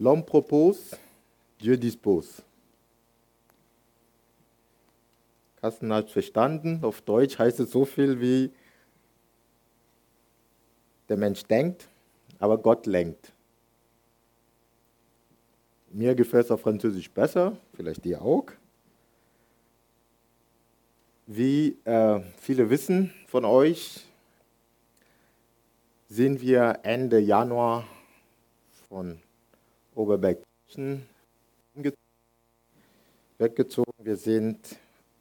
L'homme propose, Dieu dispose. Carsten hat verstanden. Auf Deutsch heißt es so viel wie, der Mensch denkt, aber Gott lenkt. Mir gefällt es auf Französisch besser, vielleicht dir auch. Wie äh, viele wissen von euch, sind wir Ende Januar von Oberberg weggezogen. Wir sind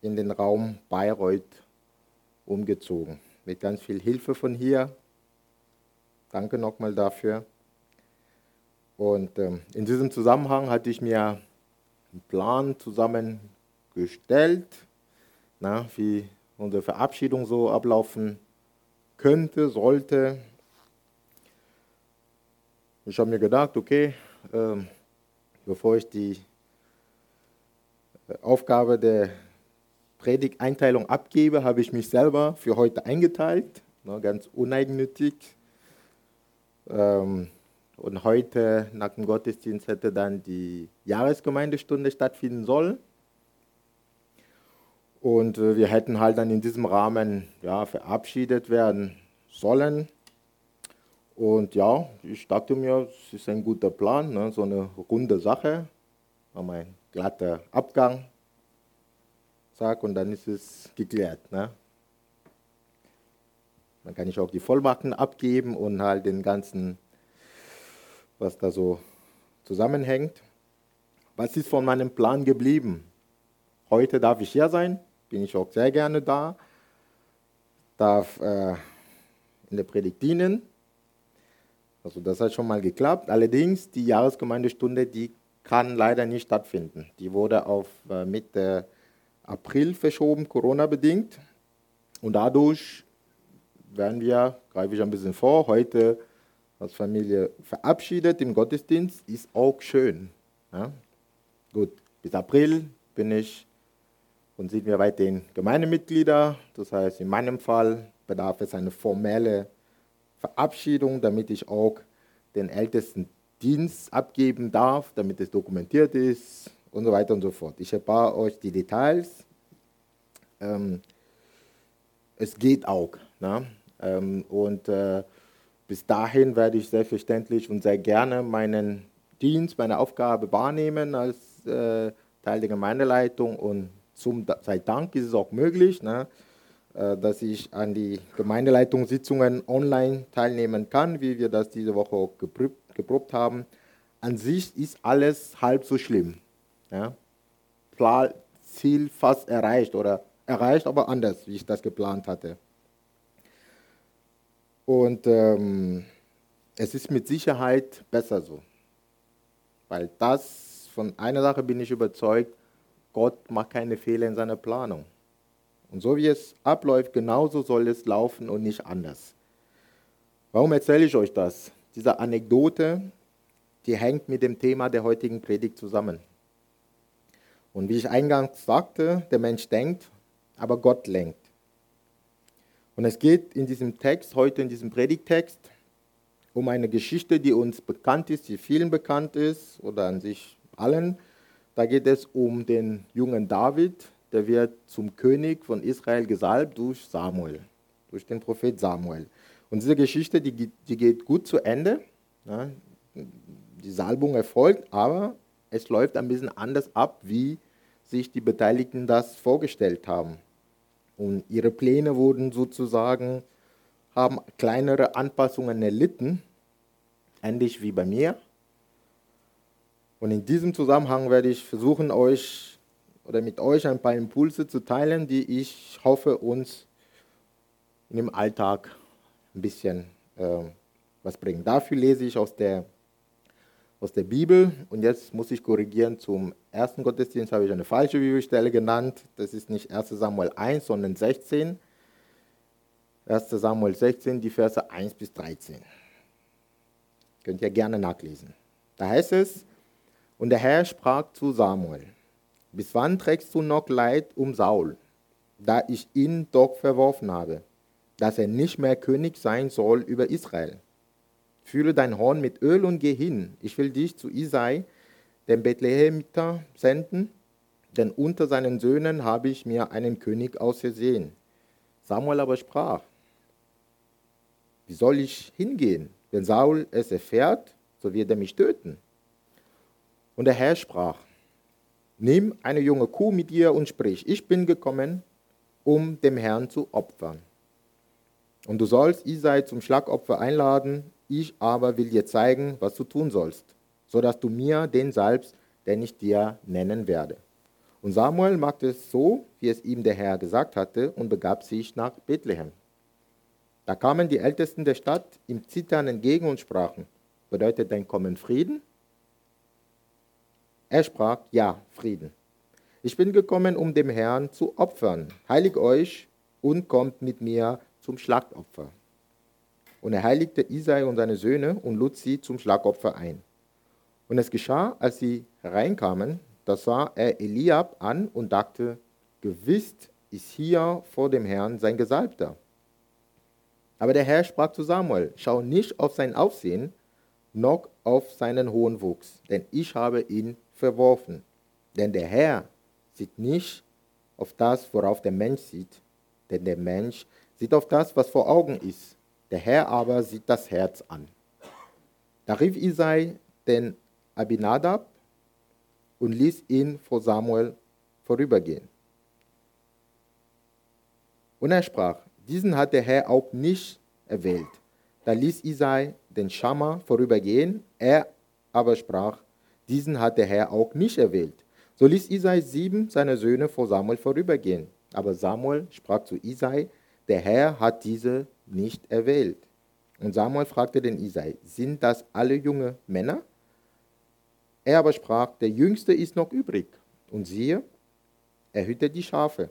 in den Raum Bayreuth umgezogen. Mit ganz viel Hilfe von hier. Danke nochmal dafür. Und ähm, in diesem Zusammenhang hatte ich mir einen Plan zusammengestellt, na, wie unsere Verabschiedung so ablaufen könnte, sollte. Ich habe mir gedacht, okay, ähm, bevor ich die äh, Aufgabe der Predigteinteilung abgebe, habe ich mich selber für heute eingeteilt, ne, ganz uneigennützig. Ähm, und heute nach dem Gottesdienst hätte dann die Jahresgemeindestunde stattfinden sollen. Und äh, wir hätten halt dann in diesem Rahmen ja, verabschiedet werden sollen. Und ja, ich dachte mir, es ist ein guter Plan, ne? so eine runde Sache. Haben einen glatter Abgang, zack, und dann ist es geklärt. Ne? Dann kann ich auch die Vollmachten abgeben und halt den ganzen was da so zusammenhängt. Was ist von meinem Plan geblieben? Heute darf ich hier sein, bin ich auch sehr gerne da, darf äh, in der Predigt dienen. Also das hat schon mal geklappt. Allerdings die Jahresgemeindestunde, die kann leider nicht stattfinden. Die wurde auf äh, Mitte April verschoben, Corona-bedingt. Und dadurch werden wir, greife ich ein bisschen vor, heute als Familie verabschiedet im Gottesdienst, ist auch schön. Ja? Gut, bis April bin ich und sind wir weiterhin Gemeindemitglieder. Das heißt, in meinem Fall bedarf es einer formellen Verabschiedung, damit ich auch den ältesten Dienst abgeben darf, damit es dokumentiert ist und so weiter und so fort. Ich erspare euch die Details. Ähm, es geht auch. Ne? Ähm, und äh, bis dahin werde ich selbstverständlich und sehr gerne meinen Dienst, meine Aufgabe wahrnehmen als äh, Teil der Gemeindeleitung und zum, sei Dank ist es auch möglich, ne, dass ich an die Gemeindeleitungssitzungen online teilnehmen kann, wie wir das diese Woche auch geprobt, geprobt haben. An sich ist alles halb so schlimm. Ja. Ziel fast erreicht oder erreicht, aber anders, wie ich das geplant hatte. Und ähm, es ist mit Sicherheit besser so. Weil das, von einer Sache bin ich überzeugt, Gott macht keine Fehler in seiner Planung. Und so wie es abläuft, genauso soll es laufen und nicht anders. Warum erzähle ich euch das? Diese Anekdote, die hängt mit dem Thema der heutigen Predigt zusammen. Und wie ich eingangs sagte, der Mensch denkt, aber Gott lenkt. Und es geht in diesem Text, heute in diesem Predigtext, um eine Geschichte, die uns bekannt ist, die vielen bekannt ist oder an sich allen. Da geht es um den jungen David, der wird zum König von Israel gesalbt durch Samuel, durch den Prophet Samuel. Und diese Geschichte, die, die geht gut zu Ende. Ja, die Salbung erfolgt, aber es läuft ein bisschen anders ab, wie sich die Beteiligten das vorgestellt haben. Und ihre Pläne wurden sozusagen, haben kleinere Anpassungen erlitten, ähnlich wie bei mir. Und in diesem Zusammenhang werde ich versuchen, euch oder mit euch ein paar Impulse zu teilen, die ich hoffe, uns im Alltag ein bisschen äh, was bringen. Dafür lese ich aus der aus der Bibel. Und jetzt muss ich korrigieren, zum ersten Gottesdienst habe ich eine falsche Bibelstelle genannt. Das ist nicht 1 Samuel 1, sondern 16. 1 Samuel 16, die Verse 1 bis 13. Könnt ihr gerne nachlesen. Da heißt es, und der Herr sprach zu Samuel, bis wann trägst du noch Leid um Saul, da ich ihn doch verworfen habe, dass er nicht mehr König sein soll über Israel? Fülle dein Horn mit Öl und geh hin. Ich will dich zu Isai, dem Bethlehemiter, senden, denn unter seinen Söhnen habe ich mir einen König ausersehen. Samuel aber sprach, wie soll ich hingehen? Wenn Saul es erfährt, so wird er mich töten. Und der Herr sprach, nimm eine junge Kuh mit dir und sprich, ich bin gekommen, um dem Herrn zu opfern. Und du sollst Isai zum Schlagopfer einladen, ich aber will dir zeigen, was du tun sollst, sodass du mir den salbst, den ich dir nennen werde. Und Samuel machte es so, wie es ihm der Herr gesagt hatte, und begab sich nach Bethlehem. Da kamen die Ältesten der Stadt ihm Zittern entgegen und sprachen, bedeutet dein Kommen Frieden? Er sprach, ja, Frieden. Ich bin gekommen, um dem Herrn zu opfern. Heilig euch und kommt mit mir zum Schlachtopfer. Und er heiligte Isai und seine Söhne und lud sie zum Schlagopfer ein. Und es geschah, als sie hereinkamen, da sah er Eliab an und dachte, gewiss ist hier vor dem Herrn sein Gesalbter. Aber der Herr sprach zu Samuel, schau nicht auf sein Aufsehen, noch auf seinen hohen Wuchs, denn ich habe ihn verworfen. Denn der Herr sieht nicht auf das, worauf der Mensch sieht, denn der Mensch sieht auf das, was vor Augen ist. Der Herr aber sieht das Herz an. Da rief Isai den Abinadab und ließ ihn vor Samuel vorübergehen. Und er sprach, diesen hat der Herr auch nicht erwählt. Da ließ Isai den Schammer vorübergehen, er aber sprach, diesen hat der Herr auch nicht erwählt. So ließ Isai sieben seiner Söhne vor Samuel vorübergehen. Aber Samuel sprach zu Isai, der Herr hat diese nicht erwählt. Und Samuel fragte den Isai, sind das alle junge Männer? Er aber sprach, der Jüngste ist noch übrig. Und siehe, er hütet die Schafe.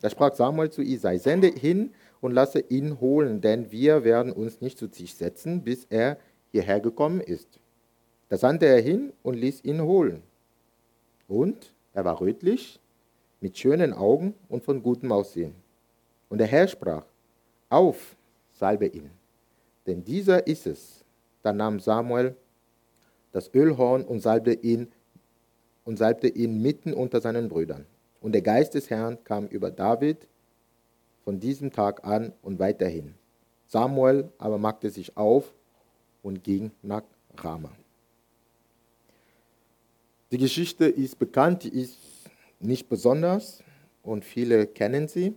Da sprach Samuel zu Isai, sende hin und lasse ihn holen, denn wir werden uns nicht zu Tisch setzen, bis er hierher gekommen ist. Da sandte er hin und ließ ihn holen. Und er war rötlich, mit schönen Augen und von gutem Aussehen. Und der Herr sprach, auf, salbe ihn, denn dieser ist es. Da nahm Samuel das Ölhorn und salbte ihn und salbte ihn mitten unter seinen Brüdern. Und der Geist des Herrn kam über David von diesem Tag an und weiterhin. Samuel aber machte sich auf und ging nach Rama. Die Geschichte ist bekannt, die ist nicht besonders und viele kennen sie.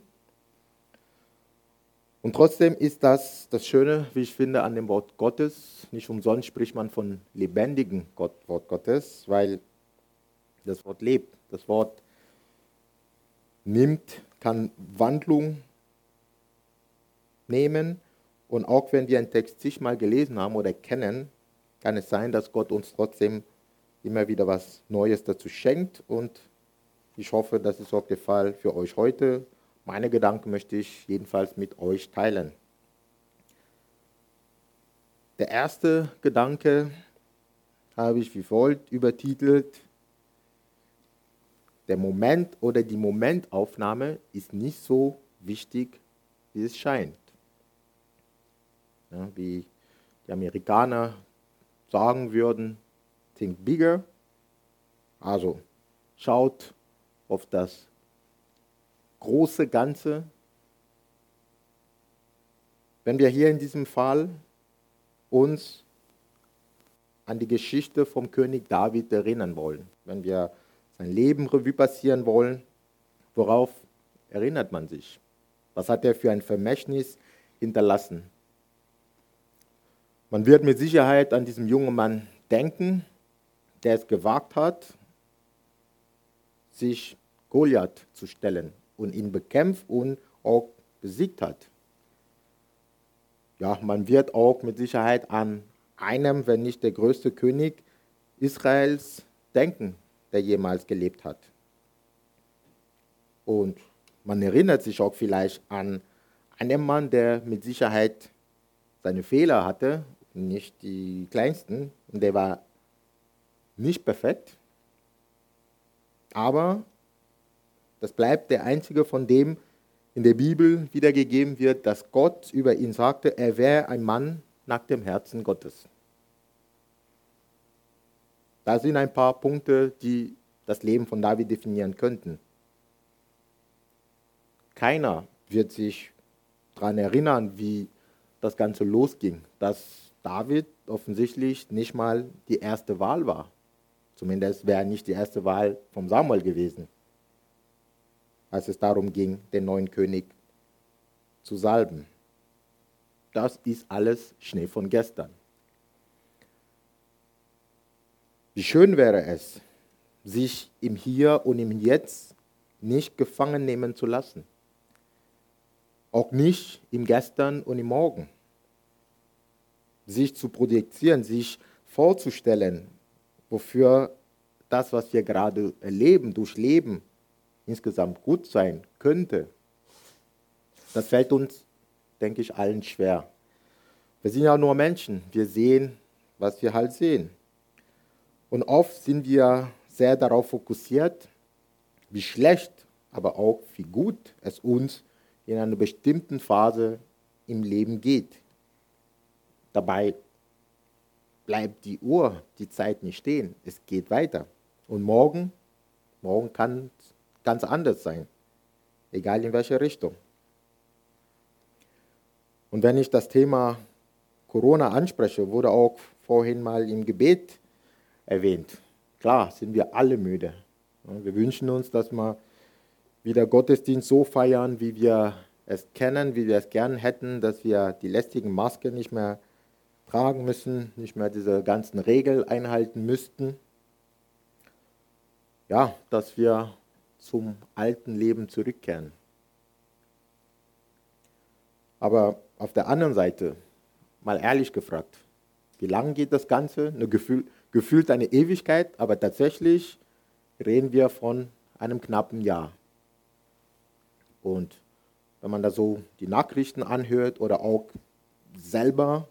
Und trotzdem ist das das Schöne, wie ich finde, an dem Wort Gottes. Nicht umsonst spricht man von lebendigen Gott, Wort Gottes, weil das Wort lebt. Das Wort nimmt, kann Wandlung nehmen. Und auch wenn wir einen Text zigmal gelesen haben oder kennen, kann es sein, dass Gott uns trotzdem immer wieder was Neues dazu schenkt. Und ich hoffe, das ist auch der Fall für euch heute meine Gedanken möchte ich jedenfalls mit euch teilen. Der erste Gedanke habe ich wie folgt übertitelt. Der Moment oder die Momentaufnahme ist nicht so wichtig, wie es scheint. Ja, wie die Amerikaner sagen würden, think bigger. Also schaut auf das große Ganze. Wenn wir hier in diesem Fall uns an die Geschichte vom König David erinnern wollen, wenn wir sein Leben Revue passieren wollen, worauf erinnert man sich? Was hat er für ein Vermächtnis hinterlassen? Man wird mit Sicherheit an diesen jungen Mann denken, der es gewagt hat, sich Goliath zu stellen und ihn bekämpft und auch besiegt hat. Ja, man wird auch mit Sicherheit an einem, wenn nicht der größte König Israels denken, der jemals gelebt hat. Und man erinnert sich auch vielleicht an einen Mann, der mit Sicherheit seine Fehler hatte, nicht die kleinsten, und der war nicht perfekt, aber das bleibt der einzige, von dem in der Bibel wiedergegeben wird, dass Gott über ihn sagte, er wäre ein Mann nach dem Herzen Gottes. Da sind ein paar Punkte, die das Leben von David definieren könnten. Keiner wird sich daran erinnern, wie das Ganze losging, dass David offensichtlich nicht mal die erste Wahl war. Zumindest wäre nicht die erste Wahl vom Samuel gewesen, als es darum ging, den neuen König zu salben. Das ist alles Schnee von gestern. Wie schön wäre es, sich im Hier und im Jetzt nicht gefangen nehmen zu lassen. Auch nicht im Gestern und im Morgen. Sich zu projizieren, sich vorzustellen, wofür das, was wir gerade erleben, durchleben, insgesamt gut sein könnte. Das fällt uns, denke ich, allen schwer. Wir sind ja nur Menschen. Wir sehen, was wir halt sehen. Und oft sind wir sehr darauf fokussiert, wie schlecht, aber auch wie gut es uns in einer bestimmten Phase im Leben geht. Dabei bleibt die Uhr, die Zeit nicht stehen. Es geht weiter. Und morgen, morgen kann ganz anders sein. Egal in welche Richtung. Und wenn ich das Thema Corona anspreche, wurde auch vorhin mal im Gebet erwähnt. Klar, sind wir alle müde. Wir wünschen uns, dass wir wieder Gottesdienst so feiern, wie wir es kennen, wie wir es gern hätten, dass wir die lästigen Masken nicht mehr tragen müssen, nicht mehr diese ganzen Regeln einhalten müssten. Ja, dass wir zum alten Leben zurückkehren. Aber auf der anderen Seite, mal ehrlich gefragt, wie lange geht das Ganze? Eine Gefühl, gefühlt eine Ewigkeit, aber tatsächlich reden wir von einem knappen Jahr. Und wenn man da so die Nachrichten anhört oder auch selber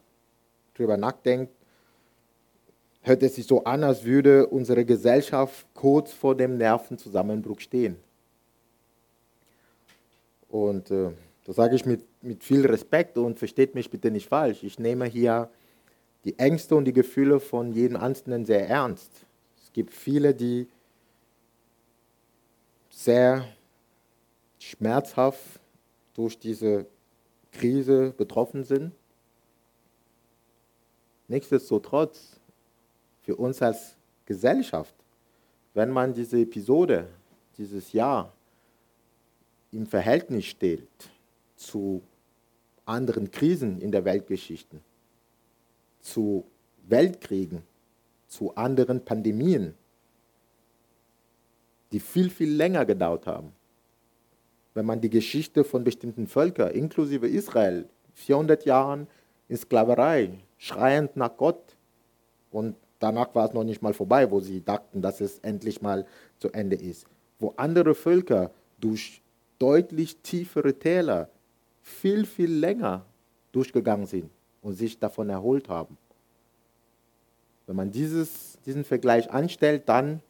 drüber nachdenkt, hört es sich so an, als würde unsere Gesellschaft kurz vor dem Nervenzusammenbruch stehen. Und äh, das sage ich mit, mit viel Respekt und versteht mich bitte nicht falsch. Ich nehme hier die Ängste und die Gefühle von jedem Einzelnen sehr ernst. Es gibt viele, die sehr schmerzhaft durch diese Krise betroffen sind. Nichtsdestotrotz, für uns als Gesellschaft, wenn man diese Episode, dieses Jahr im Verhältnis stellt zu anderen Krisen in der Weltgeschichte, zu Weltkriegen, zu anderen Pandemien, die viel, viel länger gedauert haben. Wenn man die Geschichte von bestimmten Völkern, inklusive Israel, 400 Jahren in Sklaverei, schreiend nach Gott, und danach war es noch nicht mal vorbei, wo sie dachten, dass es endlich mal zu Ende ist. Wo andere Völker durch deutlich tiefere Täler viel, viel länger durchgegangen sind und sich davon erholt haben. Wenn man dieses, diesen Vergleich anstellt, dann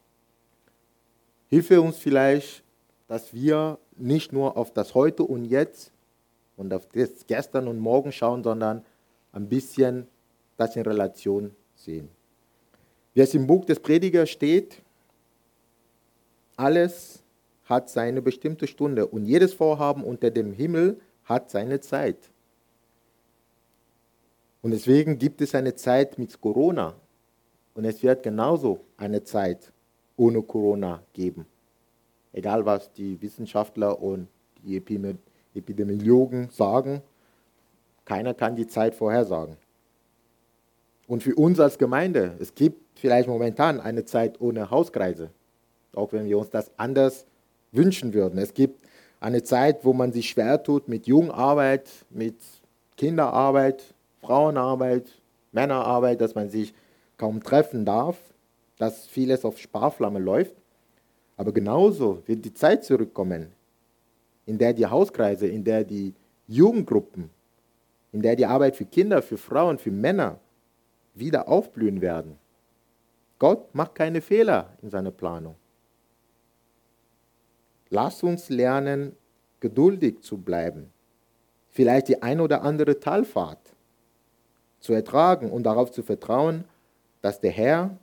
hilft uns vielleicht, dass wir nicht nur auf das Heute und Jetzt und auf das Gestern und Morgen schauen, sondern ein bisschen das in Relation sehen. Wie es im Buch des Predigers steht, alles hat seine bestimmte Stunde und jedes Vorhaben unter dem Himmel hat seine Zeit. Und deswegen gibt es eine Zeit mit Corona. Und es wird genauso eine Zeit ohne Corona geben. Egal was die Wissenschaftler und die Epidemiologen sagen, keiner kann die Zeit vorhersagen. Und für uns als Gemeinde, es gibt vielleicht momentan eine Zeit ohne Hauskreise, auch wenn wir uns das anders wünschen würden. Es gibt eine Zeit, wo man sich schwer tut mit Jungarbeit, mit Kinderarbeit, Frauenarbeit, Männerarbeit, dass man sich kaum treffen darf, dass vieles auf Sparflamme läuft. Aber genauso wird die Zeit zurückkommen, in der die Hauskreise, in der die Jugendgruppen, in der die Arbeit für Kinder, für Frauen, für Männer wieder aufblühen werden. Gott macht keine Fehler in seiner Planung. Lass uns lernen, geduldig zu bleiben. Vielleicht die ein oder andere Talfahrt zu ertragen und darauf zu vertrauen, dass der Herr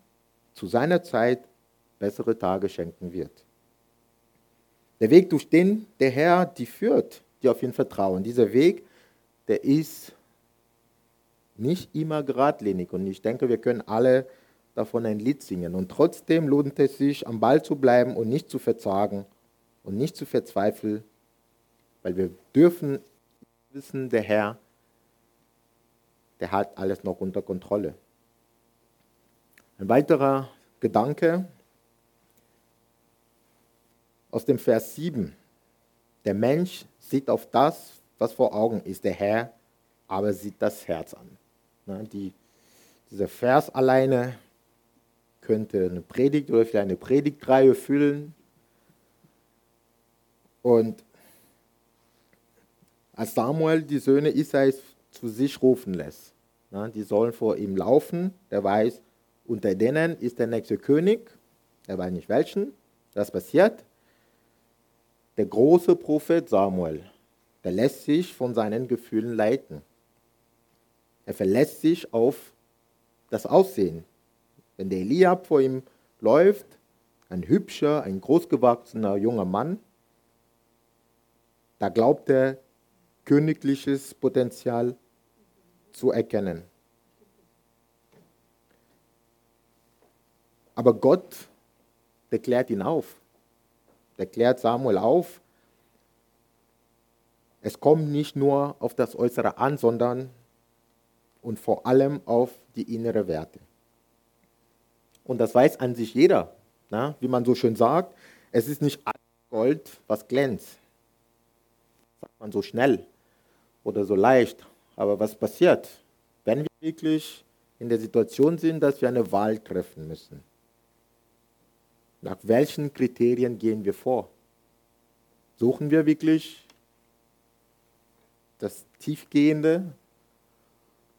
zu seiner Zeit bessere Tage schenken wird. Der Weg, durch den der Herr die führt, die auf ihn vertrauen, dieser Weg, der ist nicht immer geradlinig. Und ich denke, wir können alle davon ein Lied singen. Und trotzdem lohnt es sich, am Ball zu bleiben und nicht zu verzagen und nicht zu verzweifeln, weil wir dürfen wissen, der Herr, der hat alles noch unter Kontrolle. Ein weiterer Gedanke aus dem Vers 7. Der Mensch sieht auf das, was vor Augen ist, der Herr aber sieht das Herz an. Die, dieser Vers alleine könnte eine Predigt oder vielleicht eine Predigtreihe füllen. Und als Samuel die Söhne Isais zu sich rufen lässt, die sollen vor ihm laufen, der weiß, unter denen ist der nächste König, er weiß nicht welchen, das passiert. Der große Prophet Samuel, der lässt sich von seinen Gefühlen leiten. Er verlässt sich auf das Aussehen. Wenn der Eliab vor ihm läuft, ein hübscher, ein großgewachsener junger Mann, da glaubt er, königliches Potenzial zu erkennen. Aber Gott, der klärt ihn auf. Der klärt Samuel auf. Es kommt nicht nur auf das Äußere an, sondern und vor allem auf die innere Werte. Und das weiß an sich jeder. Na? Wie man so schön sagt, es ist nicht alles Gold, was glänzt. Sagt man so schnell oder so leicht. Aber was passiert, wenn wir wirklich in der Situation sind, dass wir eine Wahl treffen müssen? Nach welchen Kriterien gehen wir vor? Suchen wir wirklich das Tiefgehende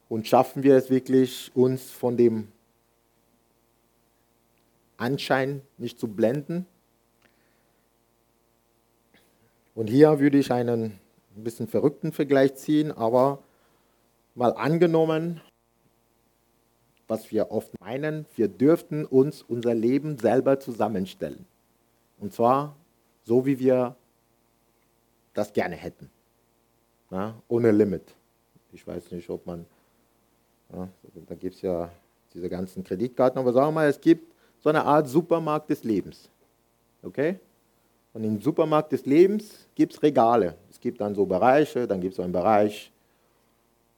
und schaffen wir es wirklich, uns von dem Anschein nicht zu blenden? Und hier würde ich einen ein bisschen verrückten Vergleich ziehen, aber mal angenommen, was wir oft meinen, wir dürften uns unser Leben selber zusammenstellen. Und zwar so, wie wir das gerne hätten. Na, ohne Limit. Ich weiß nicht, ob man, ja, da gibt es ja diese ganzen Kreditkarten, aber sagen wir mal, es gibt so eine Art Supermarkt des Lebens. Okay? Und im Supermarkt des Lebens gibt es Regale. Es gibt dann so Bereiche, dann gibt es so einen Bereich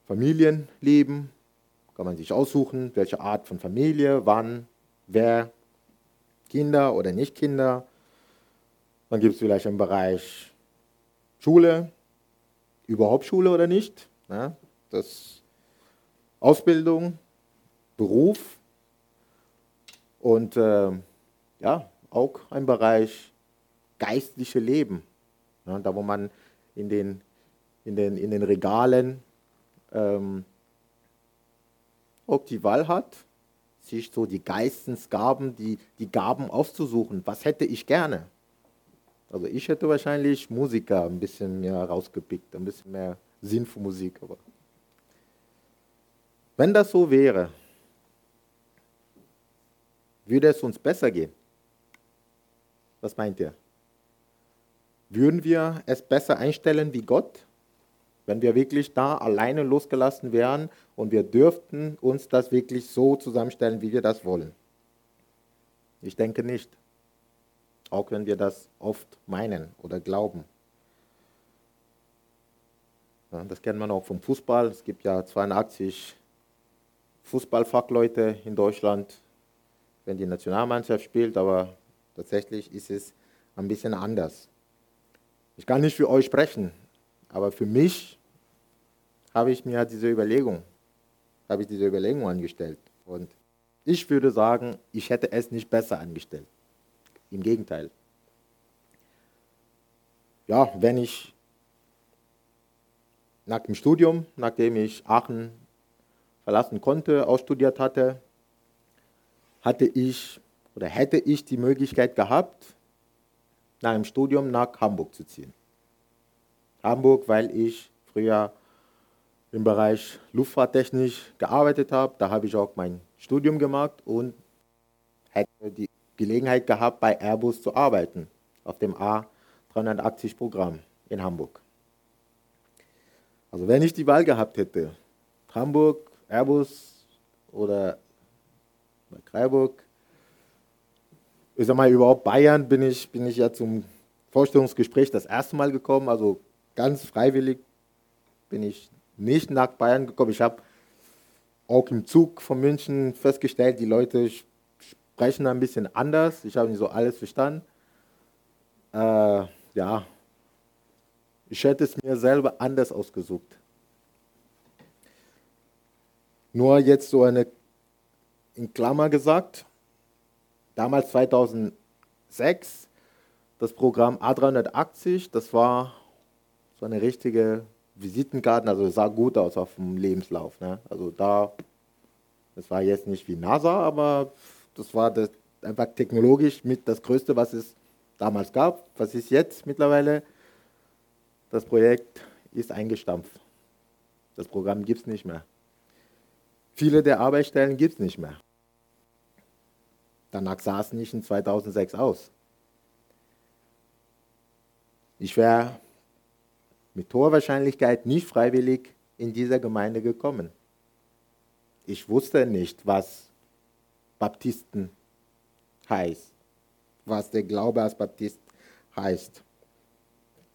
Familienleben, kann man sich aussuchen, welche Art von Familie, wann, wer, Kinder oder nicht Kinder. Dann gibt es vielleicht einen Bereich Schule, überhaupt Schule oder nicht. Ja, das Ausbildung, Beruf und äh, ja, auch ein Bereich geistliche Leben. Ja, da wo man in den, in den, in den Regalen ähm, ob die Wahl hat, sich so die Geistesgaben, die, die Gaben aufzusuchen. Was hätte ich gerne? Also ich hätte wahrscheinlich Musiker ein bisschen mehr rausgepickt, ein bisschen mehr Sinn für Musik. Aber wenn das so wäre, würde es uns besser gehen. Was meint ihr? Würden wir es besser einstellen wie Gott? Wenn wir wirklich da alleine losgelassen wären und wir dürften uns das wirklich so zusammenstellen, wie wir das wollen. Ich denke nicht. Auch wenn wir das oft meinen oder glauben. Ja, das kennt man auch vom Fußball. Es gibt ja 82 Fußballfachleute in Deutschland, wenn die Nationalmannschaft spielt, aber tatsächlich ist es ein bisschen anders. Ich kann nicht für euch sprechen, aber für mich habe ich mir diese Überlegung, habe ich diese Überlegung angestellt. Und ich würde sagen, ich hätte es nicht besser angestellt. Im Gegenteil. Ja, wenn ich nach dem Studium, nachdem ich Aachen verlassen konnte, ausstudiert hatte, hatte ich oder hätte ich die Möglichkeit gehabt, nach dem Studium nach Hamburg zu ziehen. Hamburg, weil ich früher im Bereich Luftfahrttechnik gearbeitet habe. Da habe ich auch mein Studium gemacht und hätte die Gelegenheit gehabt, bei Airbus zu arbeiten, auf dem A380-Programm in Hamburg. Also wenn ich die Wahl gehabt hätte, Hamburg, Airbus oder bei Freiburg, ich sag mal, überhaupt Bayern bin ich, bin ich ja zum Vorstellungsgespräch das erste Mal gekommen, also ganz freiwillig bin ich nicht nach Bayern gekommen. Ich habe auch im Zug von München festgestellt, die Leute sprechen ein bisschen anders. Ich habe nicht so alles verstanden. Äh, ja, ich hätte es mir selber anders ausgesucht. Nur jetzt so eine in Klammer gesagt, damals 2006, das Programm A380, das war so eine richtige Visitenkarte, also sah gut aus auf dem Lebenslauf. Ne? Also da, das war jetzt nicht wie NASA, aber das war das, einfach technologisch mit das Größte, was es damals gab. Was ist jetzt mittlerweile? Das Projekt ist eingestampft. Das Programm gibt es nicht mehr. Viele der Arbeitsstellen gibt es nicht mehr. Danach sah es nicht in 2006 aus. Ich wäre mit hoher Wahrscheinlichkeit nicht freiwillig in dieser Gemeinde gekommen. Ich wusste nicht, was Baptisten heißt, was der Glaube als Baptist heißt.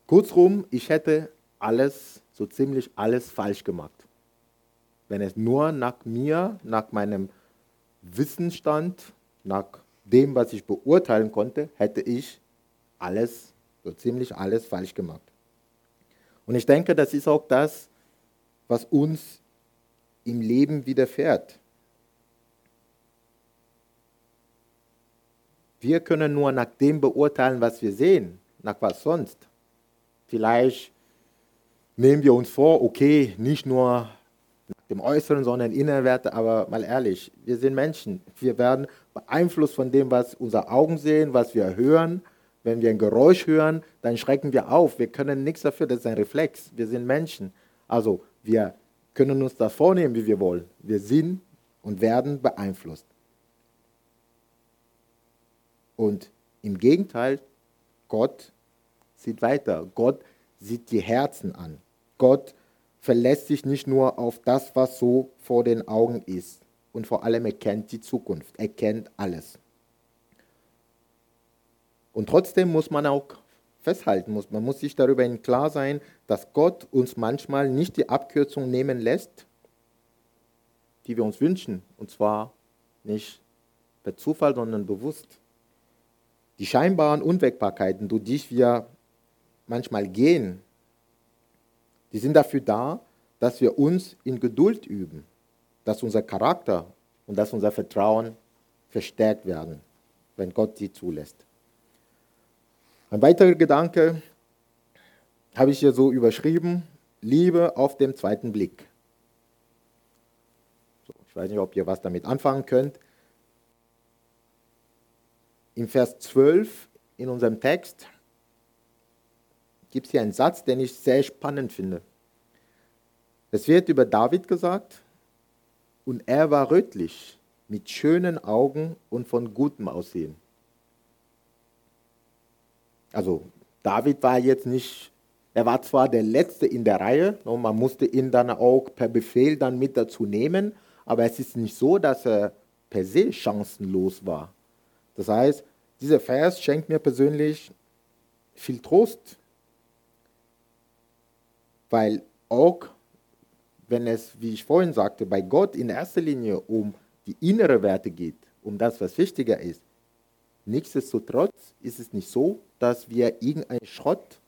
Kurzum, ich hätte alles, so ziemlich alles falsch gemacht. Wenn es nur nach mir, nach meinem Wissensstand, nach dem, was ich beurteilen konnte, hätte ich alles, so ziemlich alles falsch gemacht. Und ich denke, das ist auch das, was uns im Leben widerfährt. Wir können nur nach dem beurteilen, was wir sehen, nach was sonst. Vielleicht nehmen wir uns vor, okay, nicht nur nach dem Äußeren, sondern inneren Werte, aber mal ehrlich, wir sind Menschen. Wir werden beeinflusst von dem, was unsere Augen sehen, was wir hören, wenn wir ein Geräusch hören, dann schrecken wir auf. Wir können nichts dafür, das ist ein Reflex. Wir sind Menschen. Also wir können uns das vornehmen, wie wir wollen. Wir sind und werden beeinflusst. Und im Gegenteil, Gott sieht weiter. Gott sieht die Herzen an. Gott verlässt sich nicht nur auf das, was so vor den Augen ist. Und vor allem er kennt die Zukunft. Er kennt alles. Und trotzdem muss man auch festhalten, muss, man muss sich darüber klar sein, dass Gott uns manchmal nicht die Abkürzung nehmen lässt, die wir uns wünschen. Und zwar nicht per Zufall, sondern bewusst. Die scheinbaren Unwägbarkeiten, durch die wir manchmal gehen, die sind dafür da, dass wir uns in Geduld üben, dass unser Charakter und dass unser Vertrauen verstärkt werden, wenn Gott sie zulässt. Ein weiterer Gedanke habe ich hier so überschrieben, Liebe auf dem zweiten Blick. Ich weiß nicht, ob ihr was damit anfangen könnt. Im Vers 12 in unserem Text gibt es hier einen Satz, den ich sehr spannend finde. Es wird über David gesagt, und er war rötlich, mit schönen Augen und von gutem Aussehen. Also David war jetzt nicht, er war zwar der Letzte in der Reihe, und man musste ihn dann auch per Befehl dann mit dazu nehmen, aber es ist nicht so, dass er per se chancenlos war. Das heißt, dieser Vers schenkt mir persönlich viel Trost, weil auch wenn es, wie ich vorhin sagte, bei Gott in erster Linie um die innere Werte geht, um das, was wichtiger ist, nichtsdestotrotz ist es nicht so, dass wir irgendeinen Schrott,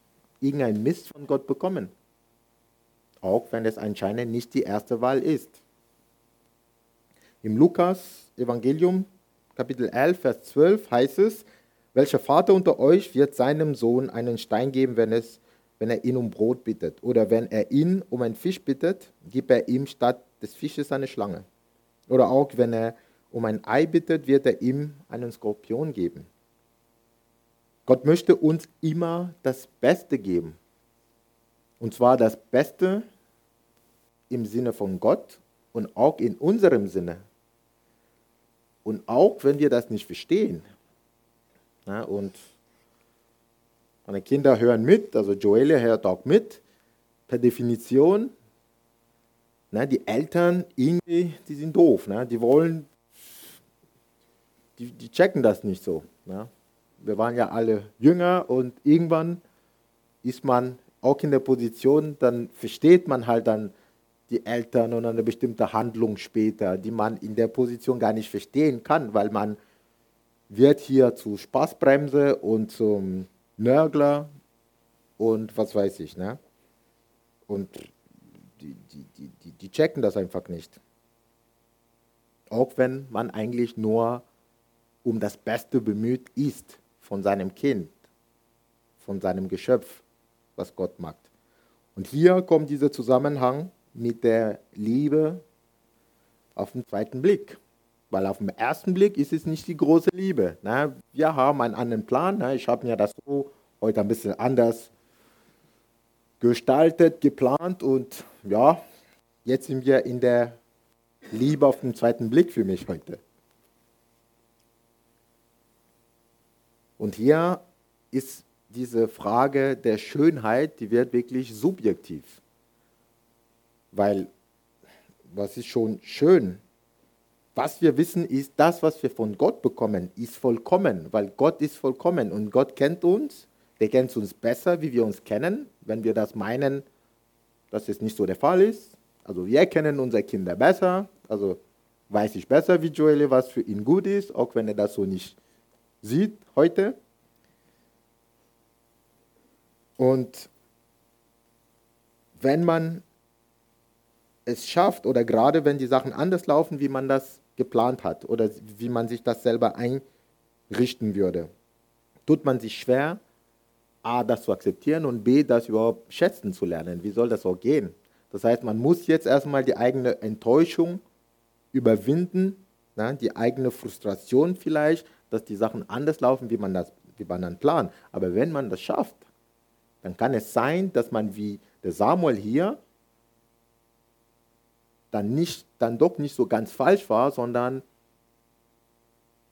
irgendeinen Mist von Gott bekommen. Auch wenn es anscheinend nicht die erste Wahl ist. Im Lukas Evangelium Kapitel 11, Vers 12 heißt es, welcher Vater unter euch wird seinem Sohn einen Stein geben, wenn, es, wenn er ihn um Brot bittet? Oder wenn er ihn um einen Fisch bittet, gibt er ihm statt des Fisches eine Schlange? Oder auch wenn er um ein Ei bittet, wird er ihm einen Skorpion geben. Gott möchte uns immer das Beste geben. Und zwar das Beste im Sinne von Gott und auch in unserem Sinne. Und auch wenn wir das nicht verstehen. Ja, und meine Kinder hören mit, also Joelle hört auch mit. Per Definition, ne, die Eltern, irgendwie, die sind doof. Ne? Die wollen, die, die checken das nicht so. Ne? Wir waren ja alle jünger und irgendwann ist man auch in der Position, dann versteht man halt dann die Eltern und eine bestimmte Handlung später, die man in der Position gar nicht verstehen kann, weil man wird hier zu Spaßbremse und zum Nörgler und was weiß ich. Ne? Und die, die, die, die checken das einfach nicht. Auch wenn man eigentlich nur um das Beste bemüht ist von seinem Kind, von seinem Geschöpf, was Gott macht. Und hier kommt dieser Zusammenhang mit der Liebe auf den zweiten Blick. Weil auf den ersten Blick ist es nicht die große Liebe. Ne? Wir haben einen anderen Plan. Ne? Ich habe mir das so heute ein bisschen anders gestaltet, geplant und ja, jetzt sind wir in der Liebe auf den zweiten Blick für mich heute. Und hier ist diese Frage der Schönheit, die wird wirklich subjektiv. Weil, was ist schon schön? Was wir wissen, ist, das, was wir von Gott bekommen, ist vollkommen, weil Gott ist vollkommen und Gott kennt uns, der kennt uns besser, wie wir uns kennen. Wenn wir das meinen, dass es nicht so der Fall ist, also wir kennen unsere Kinder besser, also weiß ich besser wie Joel, was für ihn gut ist, auch wenn er das so nicht sieht heute. Und wenn man es schafft oder gerade wenn die Sachen anders laufen, wie man das geplant hat oder wie man sich das selber einrichten würde, tut man sich schwer, A, das zu akzeptieren und B, das überhaupt schätzen zu lernen. Wie soll das auch gehen? Das heißt, man muss jetzt erstmal die eigene Enttäuschung überwinden, na, die eigene Frustration vielleicht, dass die Sachen anders laufen, wie man das wie man dann plant. Aber wenn man das schafft, dann kann es sein, dass man wie der Samuel hier dann, nicht, dann doch nicht so ganz falsch war, sondern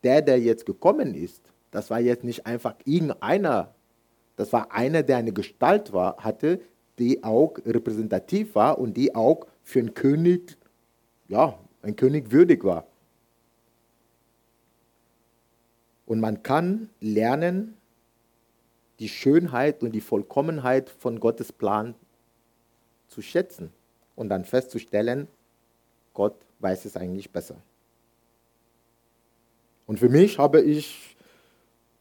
der, der jetzt gekommen ist, das war jetzt nicht einfach irgendeiner, das war einer, der eine Gestalt war, hatte, die auch repräsentativ war und die auch für einen König, ja, ein König würdig war. Und man kann lernen, die Schönheit und die Vollkommenheit von Gottes Plan zu schätzen und dann festzustellen, Gott weiß es eigentlich besser. Und für mich habe ich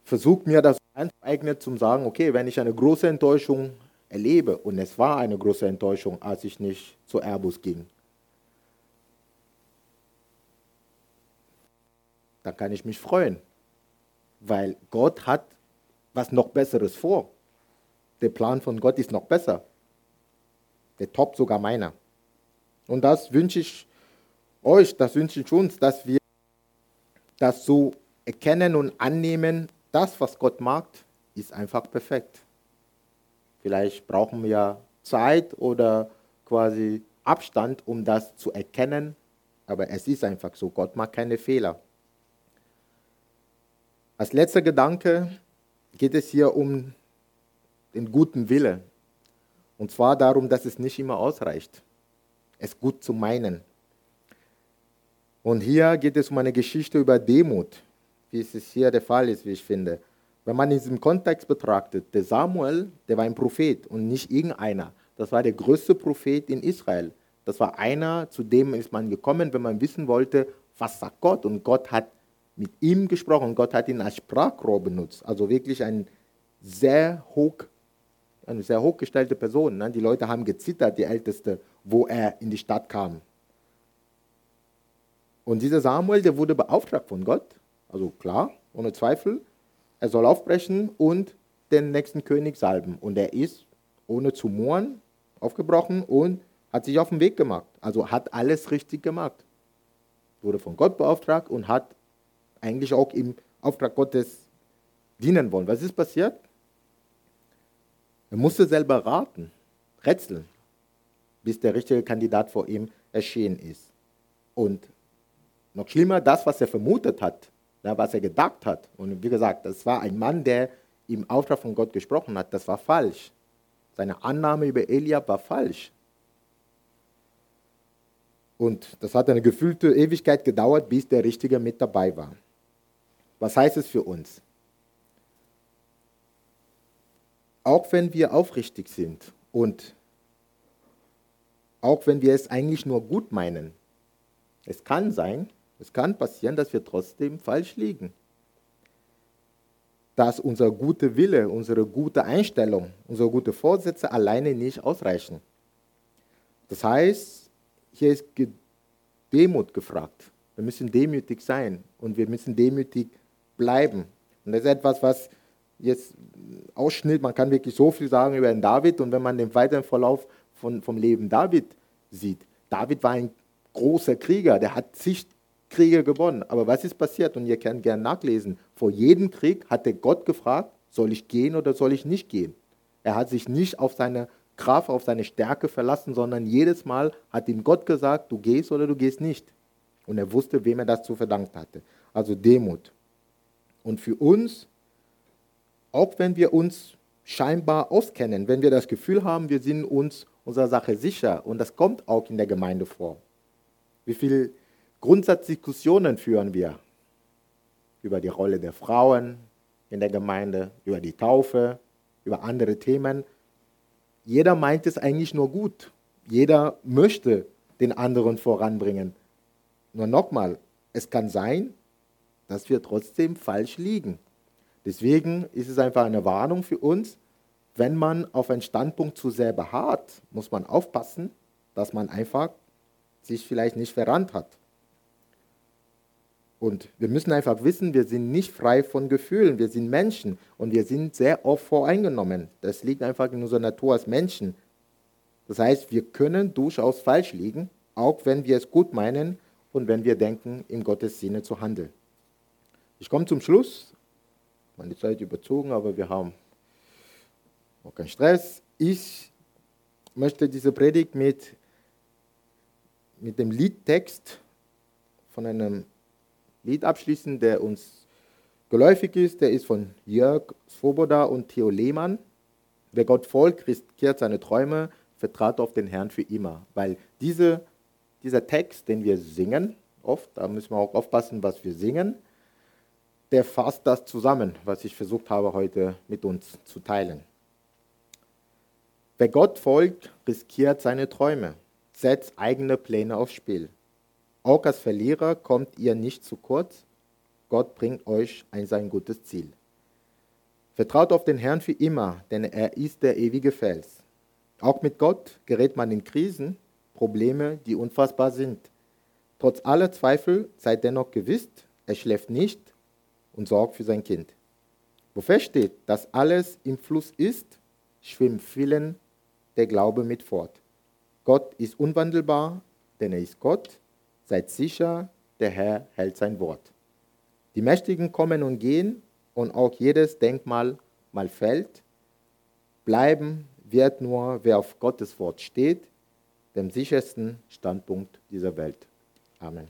versucht, mir das anzueignen, zum sagen, okay, wenn ich eine große Enttäuschung erlebe, und es war eine große Enttäuschung, als ich nicht zu Airbus ging, dann kann ich mich freuen, weil Gott hat was noch Besseres vor. Der Plan von Gott ist noch besser. Der Top sogar meiner. Und das wünsche ich euch, das wünsche ich uns, dass wir das so erkennen und annehmen, das, was Gott mag, ist einfach perfekt. Vielleicht brauchen wir Zeit oder quasi Abstand, um das zu erkennen, aber es ist einfach so. Gott mag keine Fehler. Als letzter Gedanke geht es hier um den guten Wille. Und zwar darum, dass es nicht immer ausreicht, es gut zu meinen. Und hier geht es um eine Geschichte über Demut, wie es hier der Fall ist, wie ich finde. Wenn man in diesem Kontext betrachtet, der Samuel, der war ein Prophet und nicht irgendeiner. Das war der größte Prophet in Israel. Das war einer, zu dem ist man gekommen, wenn man wissen wollte, was sagt Gott. Und Gott hat mit ihm gesprochen. Gott hat ihn als Sprachrohr benutzt. Also wirklich ein sehr hoch, eine sehr hochgestellte Person. Ne? Die Leute haben gezittert, die Älteste, wo er in die Stadt kam. Und dieser Samuel, der wurde beauftragt von Gott, also klar, ohne Zweifel, er soll aufbrechen und den nächsten König salben. Und er ist, ohne zu murren, aufgebrochen und hat sich auf den Weg gemacht. Also hat alles richtig gemacht. Wurde von Gott beauftragt und hat eigentlich auch im Auftrag Gottes dienen wollen. Was ist passiert? Er musste selber raten, rätseln. bis der richtige Kandidat vor ihm erschienen ist. Und noch schlimmer, das, was er vermutet hat, was er gedacht hat. Und wie gesagt, das war ein Mann, der im Auftrag von Gott gesprochen hat. Das war falsch. Seine Annahme über Eliab war falsch. Und das hat eine gefühlte Ewigkeit gedauert, bis der Richtige mit dabei war. Was heißt es für uns? Auch wenn wir aufrichtig sind und auch wenn wir es eigentlich nur gut meinen, es kann sein, es kann passieren, dass wir trotzdem falsch liegen. Dass unser guter Wille, unsere gute Einstellung, unsere gute Vorsätze alleine nicht ausreichen. Das heißt, hier ist Demut gefragt. Wir müssen demütig sein und wir müssen demütig bleiben. Und das ist etwas, was jetzt Ausschnitt, man kann wirklich so viel sagen über den David und wenn man den weiteren Verlauf von, vom Leben David sieht, David war ein großer Krieger, der hat zig Kriege gewonnen. Aber was ist passiert? Und ihr könnt gerne nachlesen. Vor jedem Krieg hat der Gott gefragt, soll ich gehen oder soll ich nicht gehen? Er hat sich nicht auf seine Kraft, auf seine Stärke verlassen, sondern jedes Mal hat ihm Gott gesagt, du gehst oder du gehst nicht. Und er wusste, wem er das zu verdanken hatte. Also Demut. Und für uns, auch wenn wir uns scheinbar auskennen, wenn wir das Gefühl haben, wir sind uns unserer Sache sicher, und das kommt auch in der Gemeinde vor. Wie viele Grundsatzdiskussionen führen wir über die Rolle der Frauen in der Gemeinde, über die Taufe, über andere Themen. Jeder meint es eigentlich nur gut. Jeder möchte den anderen voranbringen. Nur nochmal, es kann sein, dass wir trotzdem falsch liegen. Deswegen ist es einfach eine Warnung für uns, wenn man auf einen Standpunkt zu sehr beharrt, muss man aufpassen, dass man einfach sich vielleicht nicht verrannt hat. Und wir müssen einfach wissen, wir sind nicht frei von Gefühlen, wir sind Menschen und wir sind sehr oft voreingenommen. Das liegt einfach in unserer Natur als Menschen. Das heißt, wir können durchaus falsch liegen, auch wenn wir es gut meinen und wenn wir denken, in Gottes Sinne zu handeln. Ich komme zum Schluss. Meine Zeit überzogen, aber wir haben auch keinen Stress. Ich möchte diese Predigt mit, mit dem Liedtext von einem Lied abschließen, der uns geläufig ist. Der ist von Jörg Svoboda und Theo Lehmann. Wer Gott folgt, riskiert seine Träume, vertraut auf den Herrn für immer. Weil diese, dieser Text, den wir singen, oft, da müssen wir auch aufpassen, was wir singen, der fasst das zusammen, was ich versucht habe heute mit uns zu teilen. Wer Gott folgt, riskiert seine Träume, setzt eigene Pläne aufs Spiel. Auch als Verlierer kommt ihr nicht zu kurz. Gott bringt euch ein sein gutes Ziel. Vertraut auf den Herrn für immer, denn er ist der ewige Fels. Auch mit Gott gerät man in Krisen, Probleme, die unfassbar sind. Trotz aller Zweifel seid dennoch gewiss, er schläft nicht und sorgt für sein Kind. Wo feststeht, dass alles im Fluss ist, schwimmt vielen der Glaube mit fort. Gott ist unwandelbar, denn er ist Gott Seid sicher, der Herr hält sein Wort. Die Mächtigen kommen und gehen und auch jedes Denkmal mal fällt. Bleiben wird nur, wer auf Gottes Wort steht, dem sichersten Standpunkt dieser Welt. Amen.